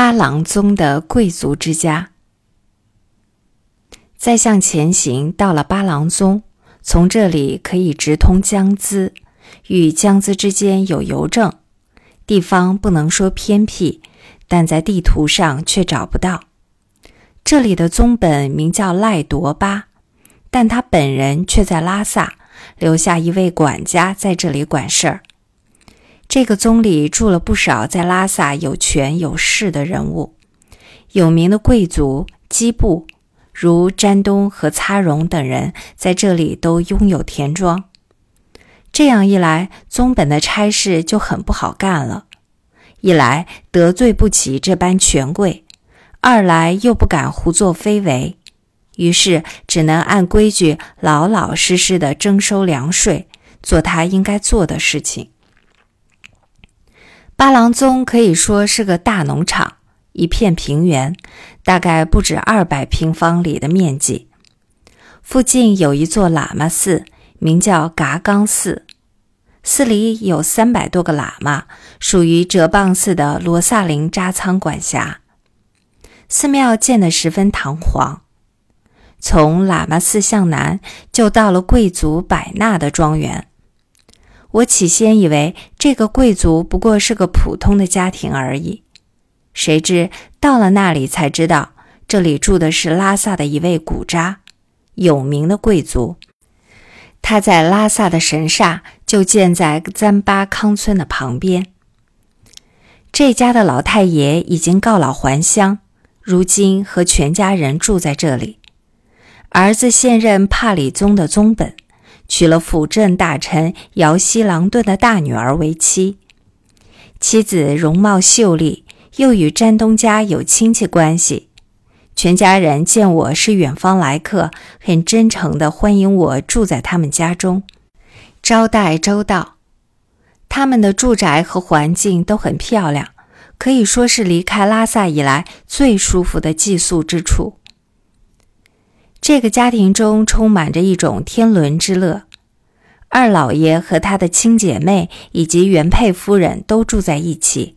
八郎宗的贵族之家。再向前行，到了八郎宗，从这里可以直通江孜，与江孜之间有邮政。地方不能说偏僻，但在地图上却找不到。这里的宗本名叫赖铎巴，但他本人却在拉萨，留下一位管家在这里管事儿。这个宗里住了不少在拉萨有权有势的人物，有名的贵族基布，如詹东和擦荣等人，在这里都拥有田庄。这样一来，宗本的差事就很不好干了。一来得罪不起这般权贵，二来又不敢胡作非为，于是只能按规矩老老实实的征收粮税，做他应该做的事情。八郎宗可以说是个大农场，一片平原，大概不止二百平方里的面积。附近有一座喇嘛寺，名叫嘎冈寺，寺里有三百多个喇嘛，属于哲蚌寺的罗萨林扎仓管辖。寺庙建得十分堂皇。从喇嘛寺向南，就到了贵族百纳的庄园。我起先以为这个贵族不过是个普通的家庭而已，谁知到了那里才知道，这里住的是拉萨的一位古扎，有名的贵族。他在拉萨的神煞就建在赞巴康村的旁边。这家的老太爷已经告老还乡，如今和全家人住在这里。儿子现任帕里宗的宗本。娶了辅政大臣姚希郎顿的大女儿为妻，妻子容貌秀丽，又与詹东家有亲戚关系。全家人见我是远方来客，很真诚地欢迎我住在他们家中，招待周到。他们的住宅和环境都很漂亮，可以说是离开拉萨以来最舒服的寄宿之处。这个家庭中充满着一种天伦之乐。二老爷和他的亲姐妹以及原配夫人都住在一起，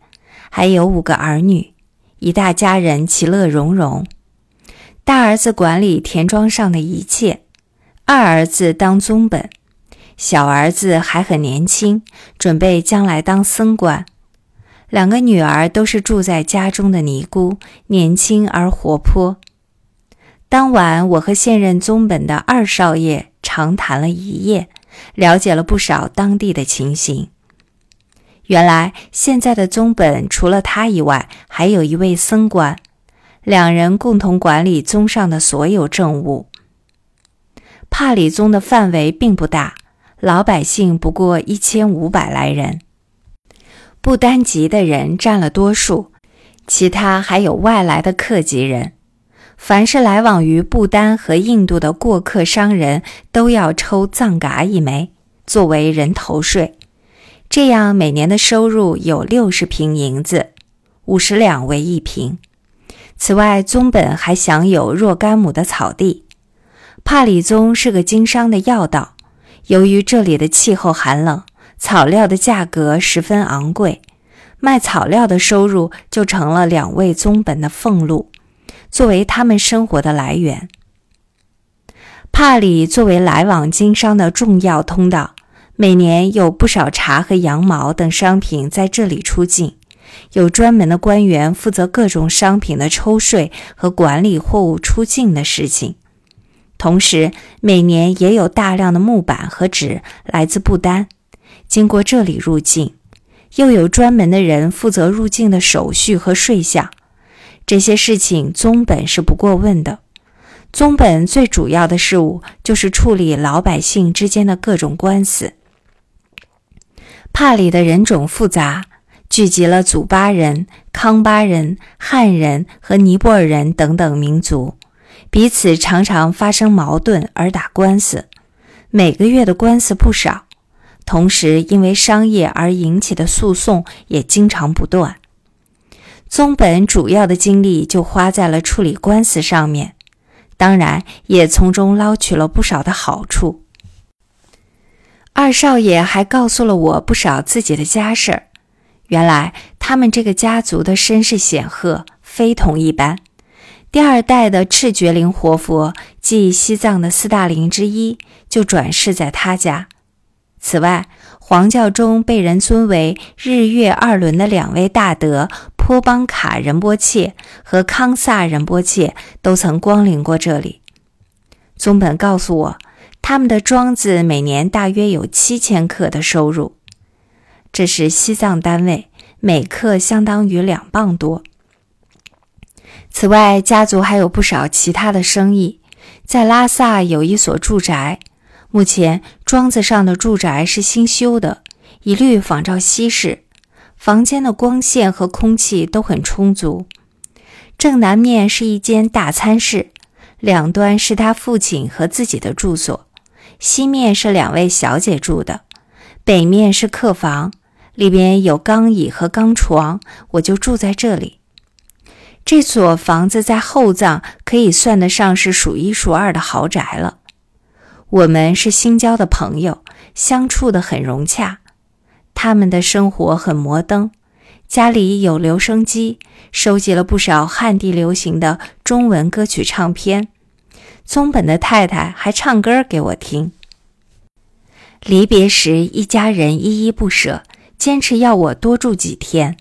还有五个儿女，一大家人其乐融融。大儿子管理田庄上的一切，二儿子当宗本，小儿子还很年轻，准备将来当僧官。两个女儿都是住在家中的尼姑，年轻而活泼。当晚，我和现任宗本的二少爷长谈了一夜，了解了不少当地的情形。原来，现在的宗本除了他以外，还有一位僧官，两人共同管理宗上的所有政务。帕里宗的范围并不大，老百姓不过一千五百来人，不丹籍的人占了多数，其他还有外来的客籍人。凡是来往于不丹和印度的过客商人，都要抽藏嘎一枚作为人头税，这样每年的收入有六十平银子，五十两为一平。此外，宗本还享有若干亩的草地。帕里宗是个经商的要道，由于这里的气候寒冷，草料的价格十分昂贵，卖草料的收入就成了两位宗本的俸禄。作为他们生活的来源，帕里作为来往经商的重要通道，每年有不少茶和羊毛等商品在这里出境，有专门的官员负责各种商品的抽税和管理货物出境的事情。同时，每年也有大量的木板和纸来自不丹，经过这里入境，又有专门的人负责入境的手续和税项。这些事情宗本是不过问的。宗本最主要的事务就是处理老百姓之间的各种官司。帕里的人种复杂，聚集了祖巴人、康巴人、汉人和尼泊尔人等等民族，彼此常常发生矛盾而打官司，每个月的官司不少。同时，因为商业而引起的诉讼也经常不断。宗本主要的精力就花在了处理官司上面，当然也从中捞取了不少的好处。二少爷还告诉了我不少自己的家事儿，原来他们这个家族的身世显赫，非同一般。第二代的赤觉灵活佛，即西藏的四大灵之一，就转世在他家。此外，黄教中被人尊为日月二轮的两位大德颇邦卡仁波切和康萨仁波切，都曾光临过这里。宗本告诉我，他们的庄子每年大约有七千克的收入，这是西藏单位，每克相当于两磅多。此外，家族还有不少其他的生意，在拉萨有一所住宅。目前庄子上的住宅是新修的，一律仿照西式，房间的光线和空气都很充足。正南面是一间大餐室，两端是他父亲和自己的住所，西面是两位小姐住的，北面是客房，里边有钢椅和钢床，我就住在这里。这所房子在后藏可以算得上是数一数二的豪宅了。我们是新交的朋友，相处的很融洽。他们的生活很摩登，家里有留声机，收集了不少汉地流行的中文歌曲唱片。宗本的太太还唱歌给我听。离别时，一家人依依不舍，坚持要我多住几天。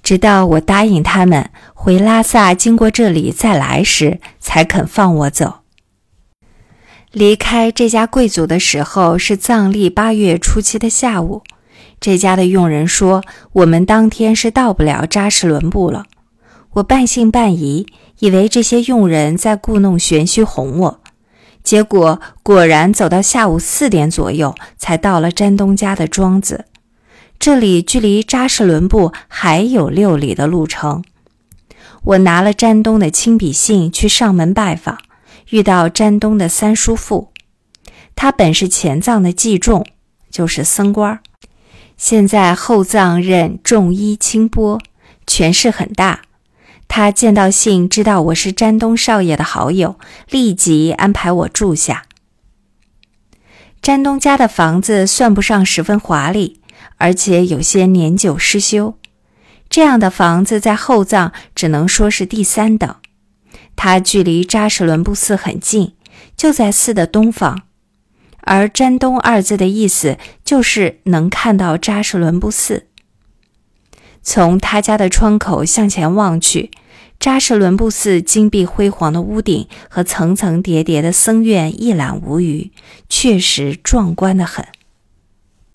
直到我答应他们回拉萨经过这里再来时，才肯放我走。离开这家贵族的时候是藏历八月初七的下午。这家的佣人说，我们当天是到不了扎什伦布了。我半信半疑，以为这些佣人在故弄玄虚哄我。结果果然走到下午四点左右，才到了詹东家的庄子。这里距离扎什伦布还有六里的路程。我拿了詹东的亲笔信去上门拜访，遇到詹东的三叔父，他本是前藏的祭仲，就是僧官，现在后藏任重医清波，权势很大。他见到信，知道我是詹东少爷的好友，立即安排我住下。詹东家的房子算不上十分华丽。而且有些年久失修，这样的房子在后藏只能说是第三等。它距离扎什伦布寺很近，就在寺的东方。而“詹东”二字的意思就是能看到扎什伦布寺。从他家的窗口向前望去，扎什伦布寺金碧辉煌的屋顶和层层叠叠的僧院一览无余，确实壮观的很。